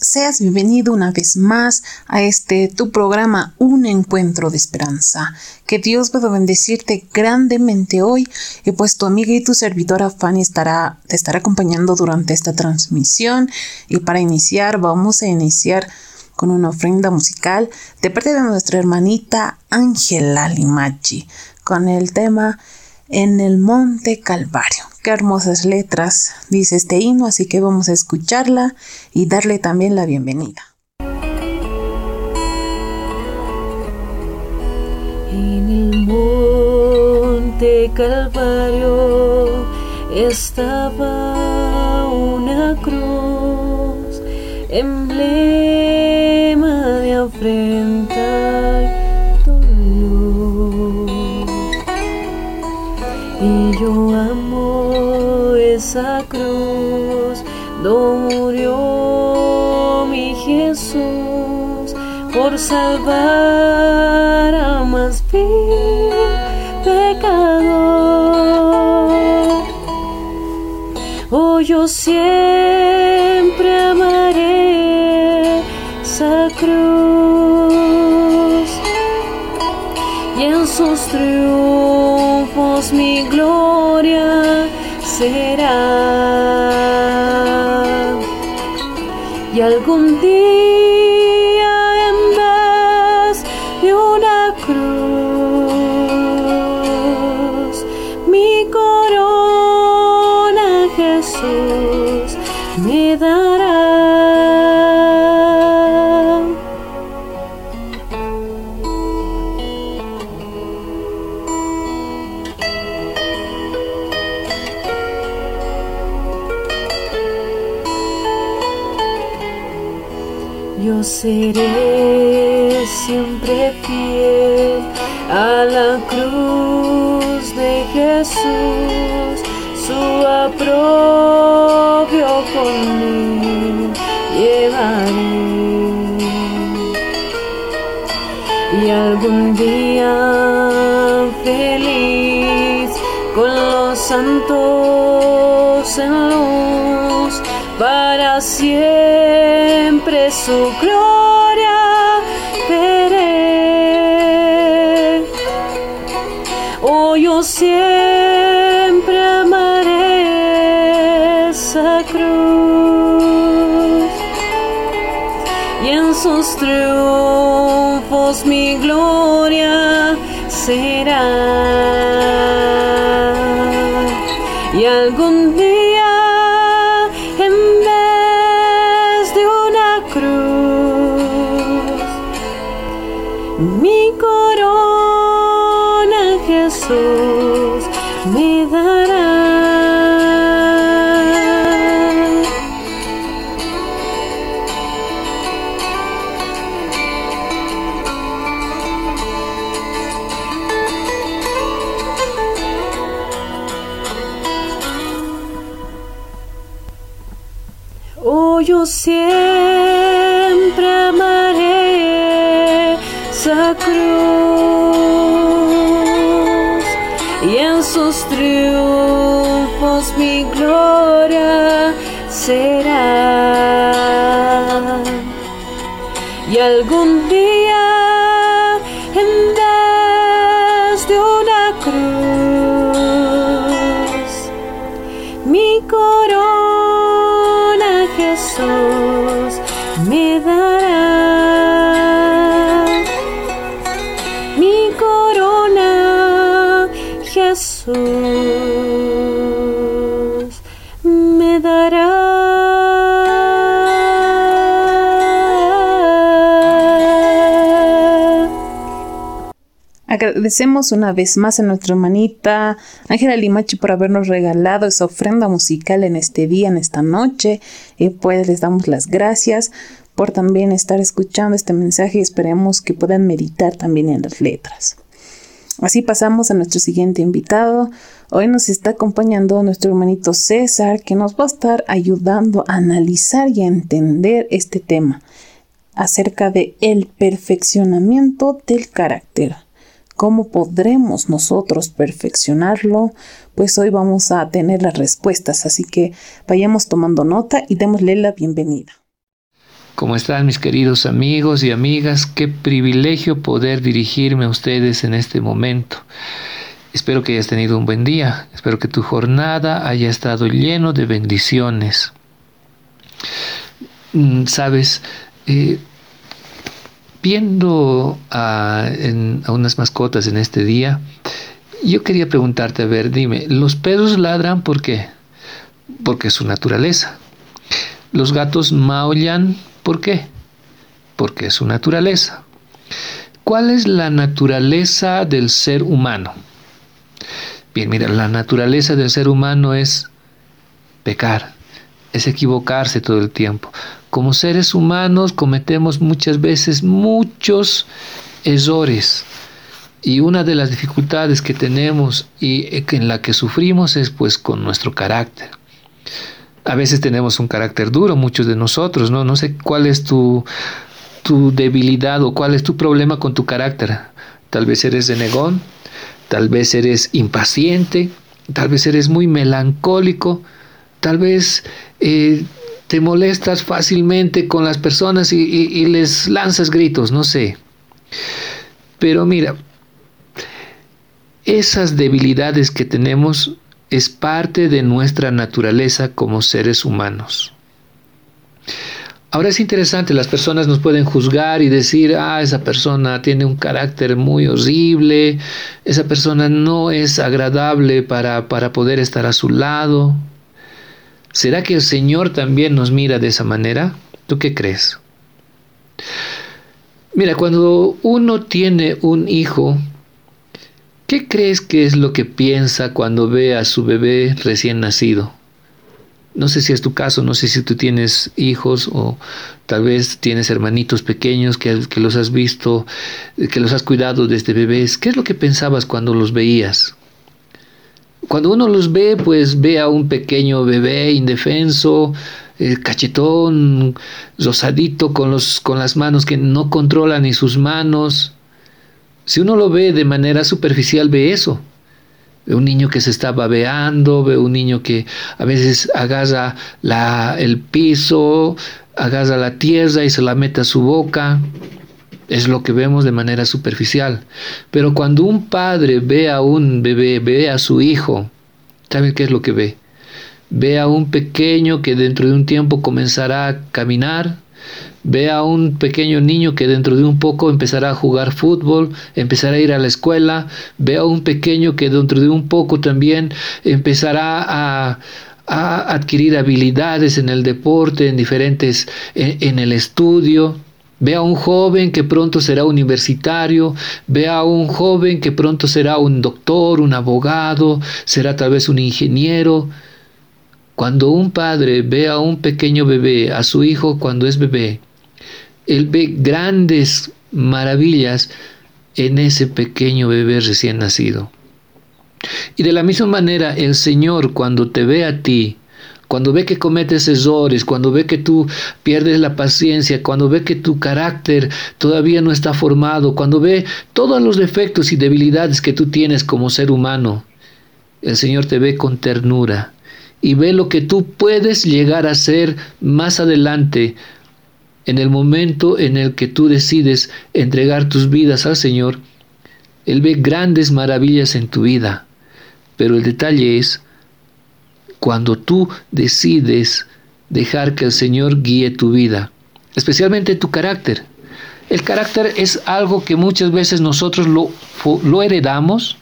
Seas bienvenido una vez más a este tu programa Un Encuentro de Esperanza. Que Dios pueda bendecirte grandemente hoy. Y pues tu amiga y tu servidora Fanny estará, te estará acompañando durante esta transmisión. Y para iniciar vamos a iniciar con una ofrenda musical de parte de nuestra hermanita Ángela Limachi con el tema En el Monte Calvario hermosas letras dice este himno, así que vamos a escucharla y darle también la bienvenida. En el monte Calvario estaba una cruz, emblema de afrenta esa cruz donde murió mi Jesús por salvar a más vil pecador. Oh, yo siempre amaré esa cruz y en sus triunfos mi gloria será. Y algún día siempre fiel a la cruz de Jesús, su aprobio conmigo llevaré. Y algún día feliz con los santos en luz para siempre su gloria sus triunfos mi gloria será. Yo siempre Mi corona Jesús me dará. Agradecemos una vez más a nuestra hermanita Ángela Limachi por habernos regalado esa ofrenda musical en este día, en esta noche. Y pues les damos las gracias por también estar escuchando este mensaje y esperemos que puedan meditar también en las letras. Así pasamos a nuestro siguiente invitado. Hoy nos está acompañando nuestro hermanito César, que nos va a estar ayudando a analizar y a entender este tema acerca de el perfeccionamiento del carácter. ¿Cómo podremos nosotros perfeccionarlo? Pues hoy vamos a tener las respuestas, así que vayamos tomando nota y démosle la bienvenida. ¿Cómo están mis queridos amigos y amigas? Qué privilegio poder dirigirme a ustedes en este momento. Espero que hayas tenido un buen día. Espero que tu jornada haya estado lleno de bendiciones. Mm, Sabes, eh, viendo a, a unas mascotas en este día, yo quería preguntarte, a ver, dime, ¿los perros ladran por qué? Porque es su naturaleza. Los gatos maullan ¿Por qué? Porque es su naturaleza. ¿Cuál es la naturaleza del ser humano? Bien, mira, la naturaleza del ser humano es pecar, es equivocarse todo el tiempo. Como seres humanos cometemos muchas veces muchos errores. Y una de las dificultades que tenemos y en la que sufrimos es pues con nuestro carácter a veces tenemos un carácter duro, muchos de nosotros, ¿no? No sé cuál es tu, tu debilidad o cuál es tu problema con tu carácter. Tal vez eres denegón, tal vez eres impaciente, tal vez eres muy melancólico, tal vez eh, te molestas fácilmente con las personas y, y les lanzas gritos, no sé. Pero mira, esas debilidades que tenemos es parte de nuestra naturaleza como seres humanos. Ahora es interesante, las personas nos pueden juzgar y decir, ah, esa persona tiene un carácter muy horrible, esa persona no es agradable para, para poder estar a su lado. ¿Será que el Señor también nos mira de esa manera? ¿Tú qué crees? Mira, cuando uno tiene un hijo, ¿Qué crees que es lo que piensa cuando ve a su bebé recién nacido? No sé si es tu caso, no sé si tú tienes hijos o tal vez tienes hermanitos pequeños que, los has visto, que los has cuidado desde bebés. ¿Qué es lo que pensabas cuando los veías? Cuando uno los ve, pues ve a un pequeño bebé indefenso, eh, cachetón, rosadito, con, los, con las manos que no controla ni sus manos, si uno lo ve de manera superficial, ve eso. Ve un niño que se está babeando, ve un niño que a veces agarra la, el piso, agarra la tierra y se la mete a su boca. Es lo que vemos de manera superficial. Pero cuando un padre ve a un bebé, ve a su hijo, ¿saben qué es lo que ve? Ve a un pequeño que dentro de un tiempo comenzará a caminar, Ve a un pequeño niño que dentro de un poco empezará a jugar fútbol, empezará a ir a la escuela. Ve a un pequeño que dentro de un poco también empezará a, adquirir habilidades en el deporte, en diferentes, en, el estudio. Ve a un joven que pronto será universitario, ve a un joven que pronto será un doctor, un abogado, será tal vez un ingeniero. Cuando un padre ve a un pequeño bebé, a su hijo cuando es bebé, él ve grandes maravillas en ese pequeño bebé recién nacido. Y de la misma manera, el Señor cuando te ve a ti, cuando ve que cometes errores, cuando ve que tú pierdes la paciencia, cuando ve que tu carácter todavía no está formado, cuando ve todos los defectos y debilidades que tú tienes como ser humano, el Señor te ve con ternura y ve lo que tú puedes llegar a ser más adelante en el momento en el que tú decides entregar tus vidas al Señor, Él ve grandes maravillas en tu vida. Pero el detalle es cuando tú decides dejar que el Señor guíe tu vida, especialmente tu carácter. El carácter es algo que muchas veces nosotros lo, lo heredamos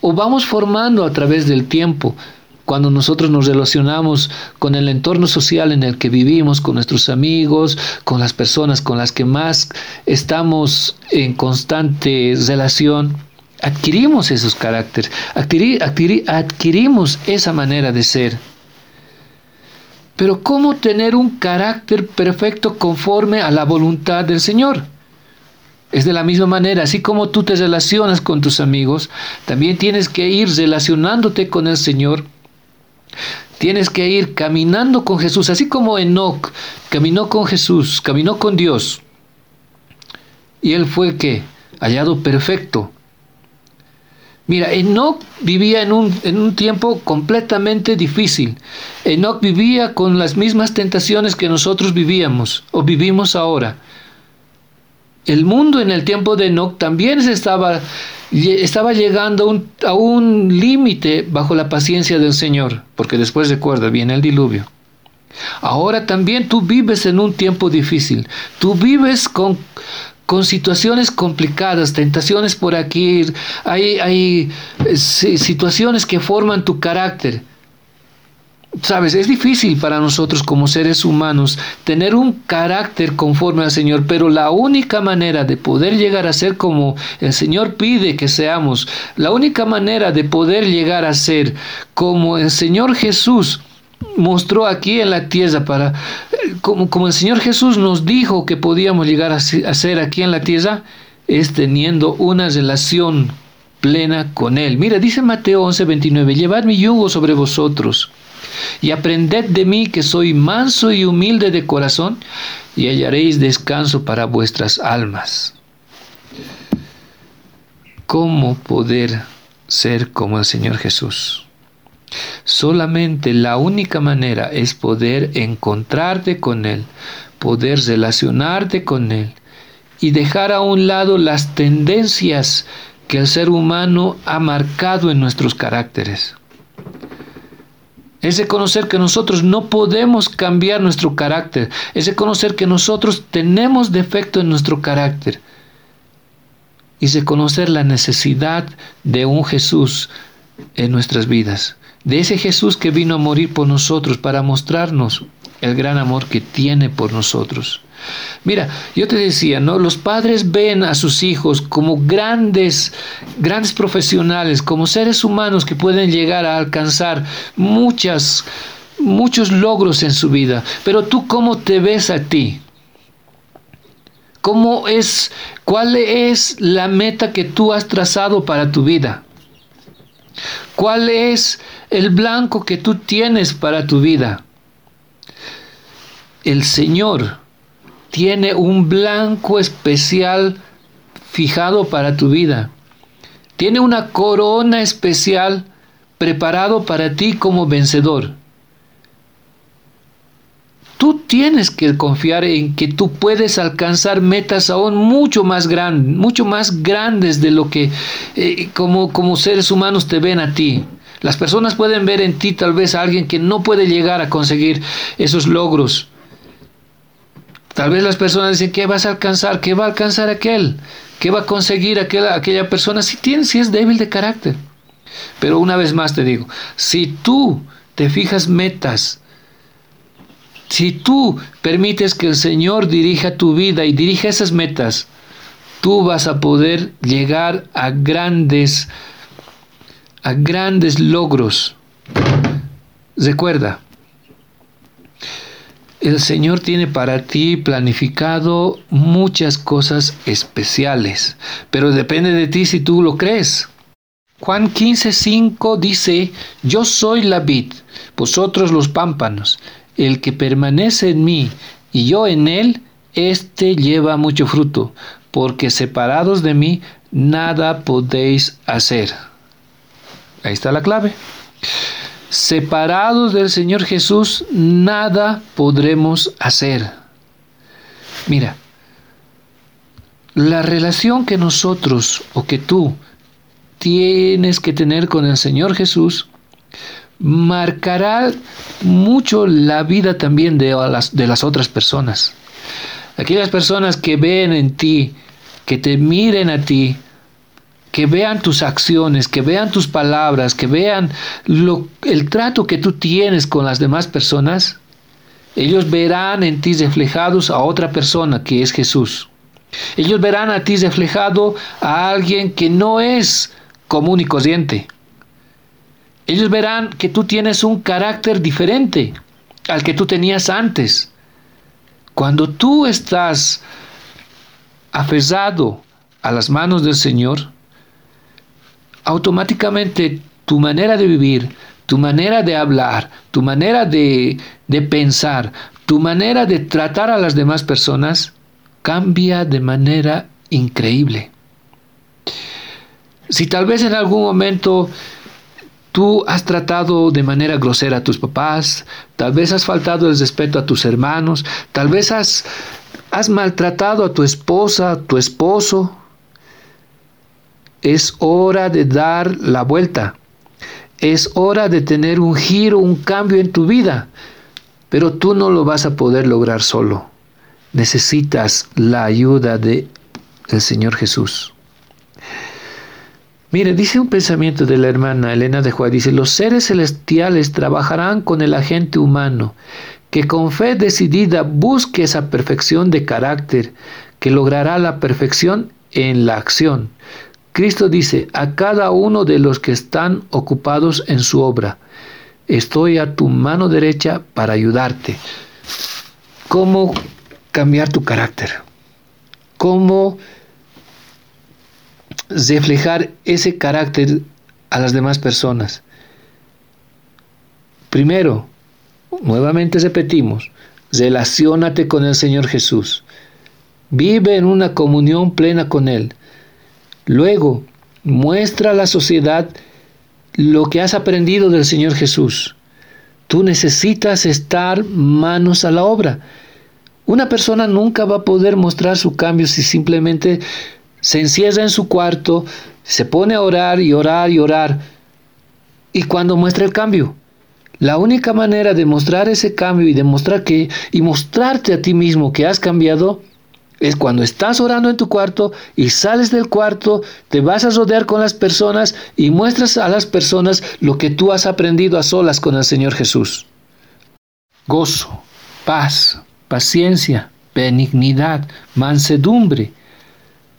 o vamos formando a través del tiempo cuando nosotros nos relacionamos con el entorno social en el que vivimos, con nuestros amigos, con las personas con las que más estamos en constante relación, adquirimos esos caracteres, adquirimos esa manera de ser. Pero ¿cómo tener un carácter perfecto conforme a la voluntad del Señor? Es de la misma manera, así como tú te relacionas con tus amigos, también tienes que ir relacionándote con el Señor Tienes que ir caminando con Jesús, así como Enoch caminó con Jesús, caminó con Dios. Y él fue que hallado perfecto. Mira, Enoch vivía en un, en un tiempo completamente difícil. Enoch vivía con las mismas tentaciones que nosotros vivíamos o vivimos ahora. El mundo en el tiempo de Enoch también se estaba, estaba llegando a un, a un límite bajo la paciencia del Señor, porque después recuerda, viene el diluvio. Ahora también tú vives en un tiempo difícil. Tú vives con, con situaciones complicadas, tentaciones por aquí, hay, hay eh, situaciones que forman tu carácter. Sabes, es difícil para nosotros como seres humanos tener un carácter conforme al Señor, pero la única manera de poder llegar a ser como el Señor pide que seamos, la única manera de poder llegar a ser como el Señor Jesús mostró aquí en la tierra para como, como el Señor Jesús nos dijo que podíamos llegar a ser aquí en la tierra es teniendo una relación plena con Él. Mira, dice Mateo 11, 29, llevad mi yugo sobre vosotros y aprended de mí que soy manso y humilde de corazón y hallaréis descanso para vuestras almas. ¿Cómo poder ser como el Señor Jesús? Solamente la única manera es poder encontrarte con Él, poder relacionarte con Él y dejar a un lado las tendencias que el ser humano ha marcado en nuestros caracteres. Es reconocer que nosotros no podemos cambiar nuestro carácter. Es reconocer que nosotros tenemos defecto en nuestro carácter. Y reconocer la necesidad de un Jesús en nuestras vidas de ese Jesús que vino a morir por nosotros para mostrarnos el gran amor que tiene por nosotros. Mira, yo te decía, ¿no? Los padres ven a sus hijos como grandes, grandes profesionales, como seres humanos que pueden llegar a alcanzar muchas, muchos logros en su vida. Pero tú, ¿cómo te ves a ti? ¿Cómo es, cuál es la meta que tú has trazado para tu vida? ¿Cuál es el blanco que tú tienes para tu vida? El Señor tiene un blanco especial fijado para tu vida. Tiene una corona especial preparado para ti como vencedor. Tú tienes que confiar en que tú puedes alcanzar metas aún mucho más grandes, mucho más grandes de lo que eh, como, como seres humanos te ven a ti. Las personas pueden ver en ti tal vez a alguien que no puede llegar a conseguir esos logros. Tal vez las personas dicen, ¿qué vas a alcanzar? ¿Qué va a alcanzar aquel? ¿Qué va a conseguir aquella, persona si, tiene, si es débil de carácter? Pero una vez más te digo, si tú te fijas metas, si tú permites que el Señor dirija tu vida y dirija esas metas, tú vas a poder llegar a grandes, a grandes logros. Recuerda, el Señor tiene para ti planificado muchas cosas especiales, pero depende de ti si tú lo crees. Juan 15:5 dice, Yo soy la vid, vosotros los pámpanos. El que permanece en mí y yo en él, éste lleva mucho fruto, porque separados de mí nada podéis hacer. Ahí está la clave. Separados del Señor Jesús, nada podremos hacer. Mira, la relación que nosotros o que tú tienes que tener con el Señor Jesús marcará mucho la vida también de las, de las otras personas. Aquellas personas que ven en ti, que te miren a ti, que vean tus acciones, que vean tus palabras, que vean el trato que tú tienes con las demás personas, ellos verán en ti reflejados a otra persona que es Jesús. Ellos verán a ti reflejado a alguien que no es común y corriente, ellos verán que tú tienes un carácter diferente al que tú tenías antes. Cuando tú estás aferrado a las manos del Señor, automáticamente tu manera de vivir, tu manera de hablar, tu manera de, de, pensar, tu manera de tratar a las demás personas cambia de manera increíble. Si tal vez en algún momento tú has tratado de manera grosera a tus papás, tal vez has faltado el respeto a tus hermanos, tal vez has, has maltratado a tu esposa, tu esposo, es hora de dar la vuelta. Es hora de tener un giro, un cambio en tu vida. Pero tú no lo vas a poder lograr solo. Necesitas la ayuda de el Señor Jesús. Mire, dice un pensamiento de la hermana Elena de Juárez, dice, los seres celestiales trabajarán con el agente humano, que con fe decidida busque esa perfección de carácter, que logrará la perfección en la acción. Cristo dice a cada uno de los que están ocupados en su obra, estoy a tu mano derecha para ayudarte. ¿Cómo cambiar tu carácter? ¿Cómo reflejar ese carácter a las demás personas. Primero, nuevamente repetimos, relaciónate con el Señor Jesús. Vive en una comunión plena con Él. Luego, muestra a la sociedad lo que has aprendido del Señor Jesús. Tú necesitas estar manos a la obra. Una persona nunca va a poder mostrar su cambio si simplemente se encierra en su cuarto, se pone a orar y orar y orar. ¿Y cuando muestra el cambio? La única manera de mostrar ese cambio y demostrar que y mostrarte a ti mismo que has cambiado es cuando estás orando en tu cuarto y sales del cuarto, te vas a rodear con las personas y muestras a las personas lo que tú has aprendido a solas con el Señor Jesús. Gozo, paz, paciencia, benignidad, mansedumbre,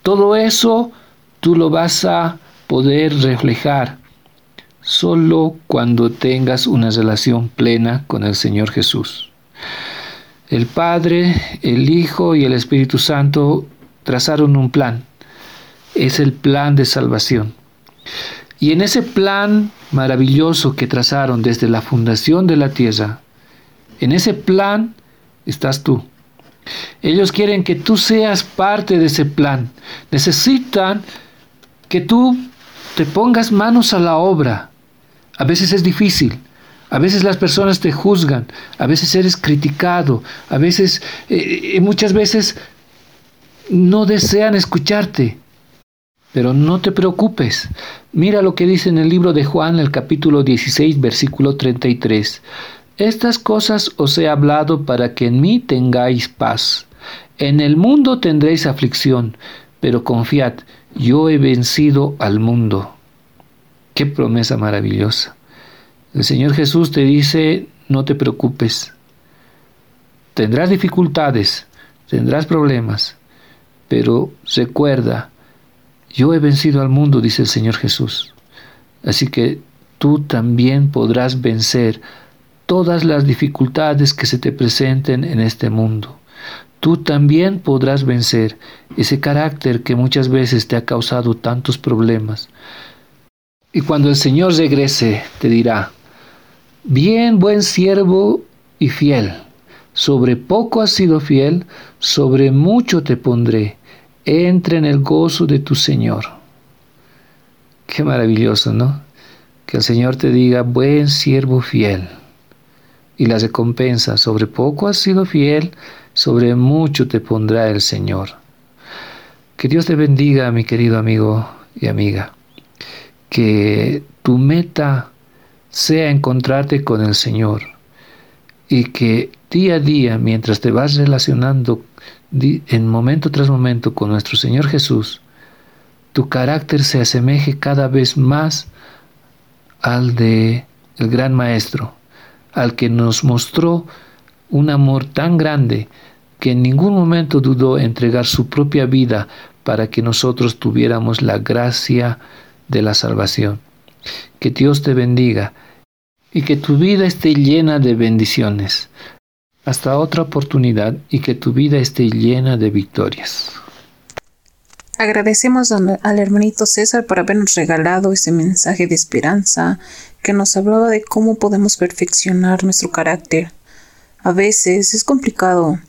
todo eso tú lo vas a poder reflejar solo cuando tengas una relación plena con el Señor Jesús. El Padre, el Hijo y el Espíritu Santo trazaron un plan. Es el plan de salvación. Y en ese plan maravilloso que trazaron desde la fundación de la tierra, en ese plan estás tú. Ellos quieren que tú seas parte de ese plan. Necesitan que tú te pongas manos a la obra. A veces es difícil. A veces las personas te juzgan, a veces eres criticado, a veces, eh, muchas veces no desean escucharte. Pero no te preocupes. Mira lo que dice en el libro de Juan, el capítulo 16, versículo 33. Estas cosas os he hablado para que en mí tengáis paz. En el mundo tendréis aflicción, pero confiad, yo he vencido al mundo. Qué promesa maravillosa. El Señor Jesús te dice, no te preocupes. Tendrás dificultades, tendrás problemas, pero recuerda, yo he vencido al mundo, dice el Señor Jesús. Así que tú también podrás vencer todas las dificultades que se te presenten en este mundo. Tú también podrás vencer ese carácter que muchas veces te ha causado tantos problemas. Y cuando el Señor regrese, te dirá, bien buen siervo y fiel, sobre poco has sido fiel, sobre mucho te pondré, entra en el gozo de tu Señor. Qué maravilloso, ¿no? Que el Señor te diga, buen siervo fiel y la recompensa. Sobre poco has sido fiel, sobre mucho te pondrá el Señor. Que Dios te bendiga, mi querido amigo y amiga. Que tu meta sea encontrarte con el Señor y que día a día, mientras te vas relacionando en momento tras momento con nuestro Señor Jesús, tu carácter se asemeje cada vez más al de el gran Maestro, al que nos mostró un amor tan grande que en ningún momento dudó entregar su propia vida para que nosotros tuviéramos la gracia de la salvación. Que Dios te bendiga y que tu vida esté llena de bendiciones. Hasta otra oportunidad y que tu vida esté llena de victorias. Agradecemos al hermanito César por habernos regalado ese mensaje de esperanza que nos hablaba de cómo podemos perfeccionar nuestro carácter. A veces es complicado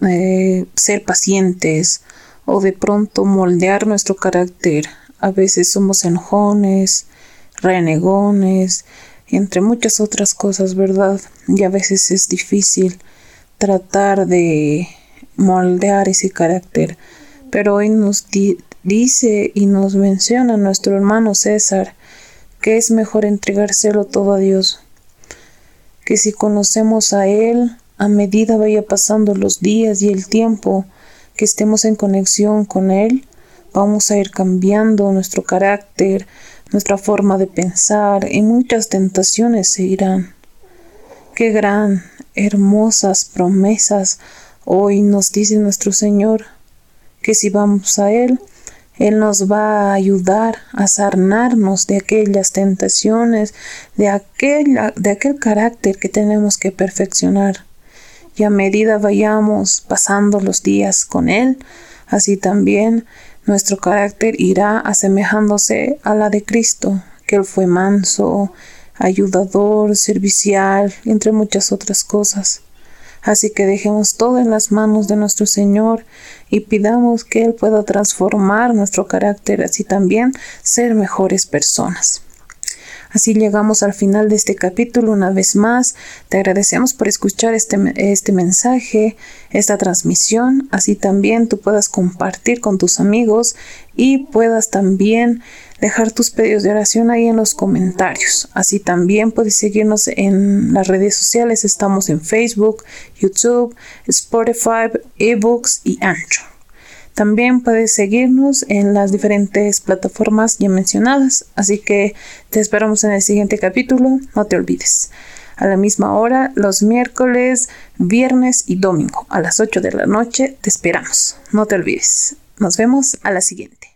eh, ser pacientes o de pronto moldear nuestro carácter A veces somos enojones, renegones, entre muchas otras cosas, ¿verdad? Y a veces es difícil tratar de moldear ese carácter. Pero hoy nos dice y nos menciona nuestro hermano César que es mejor entregárselo todo a Dios. Que si conocemos a Él, a medida vaya pasando los días y el tiempo que estemos en conexión con Él, vamos a ir cambiando nuestro carácter, nuestra forma de pensar y muchas tentaciones se irán. Qué gran, hermosas promesas hoy nos dice nuestro Señor, que si vamos a Él, Él nos va a ayudar a sanarnos de aquellas tentaciones, de, aquel, de aquel carácter que tenemos que perfeccionar. Y a medida vayamos pasando los días con Él, así también nuestro carácter irá asemejándose a la de Cristo, que Él fue manso, ayudador, servicial, entre muchas otras cosas. Así que dejemos todo en las manos de nuestro Señor y pidamos que Él pueda transformar nuestro carácter, así también ser mejores personas. Así llegamos al final de este capítulo una vez más. Te agradecemos por escuchar este, este mensaje, esta transmisión. Así también tú puedas compartir con tus amigos y puedas también dejar tus pedidos de oración ahí en los comentarios. Así también puedes seguirnos en las redes sociales. Estamos en Facebook, YouTube, Spotify, eBooks y Anchor. También puedes seguirnos en las diferentes plataformas ya mencionadas, así que te esperamos en el siguiente capítulo, no te olvides. A la misma hora, los miércoles, viernes y domingo, a las 8 de la noche, te esperamos. No te olvides. Nos vemos a la siguiente.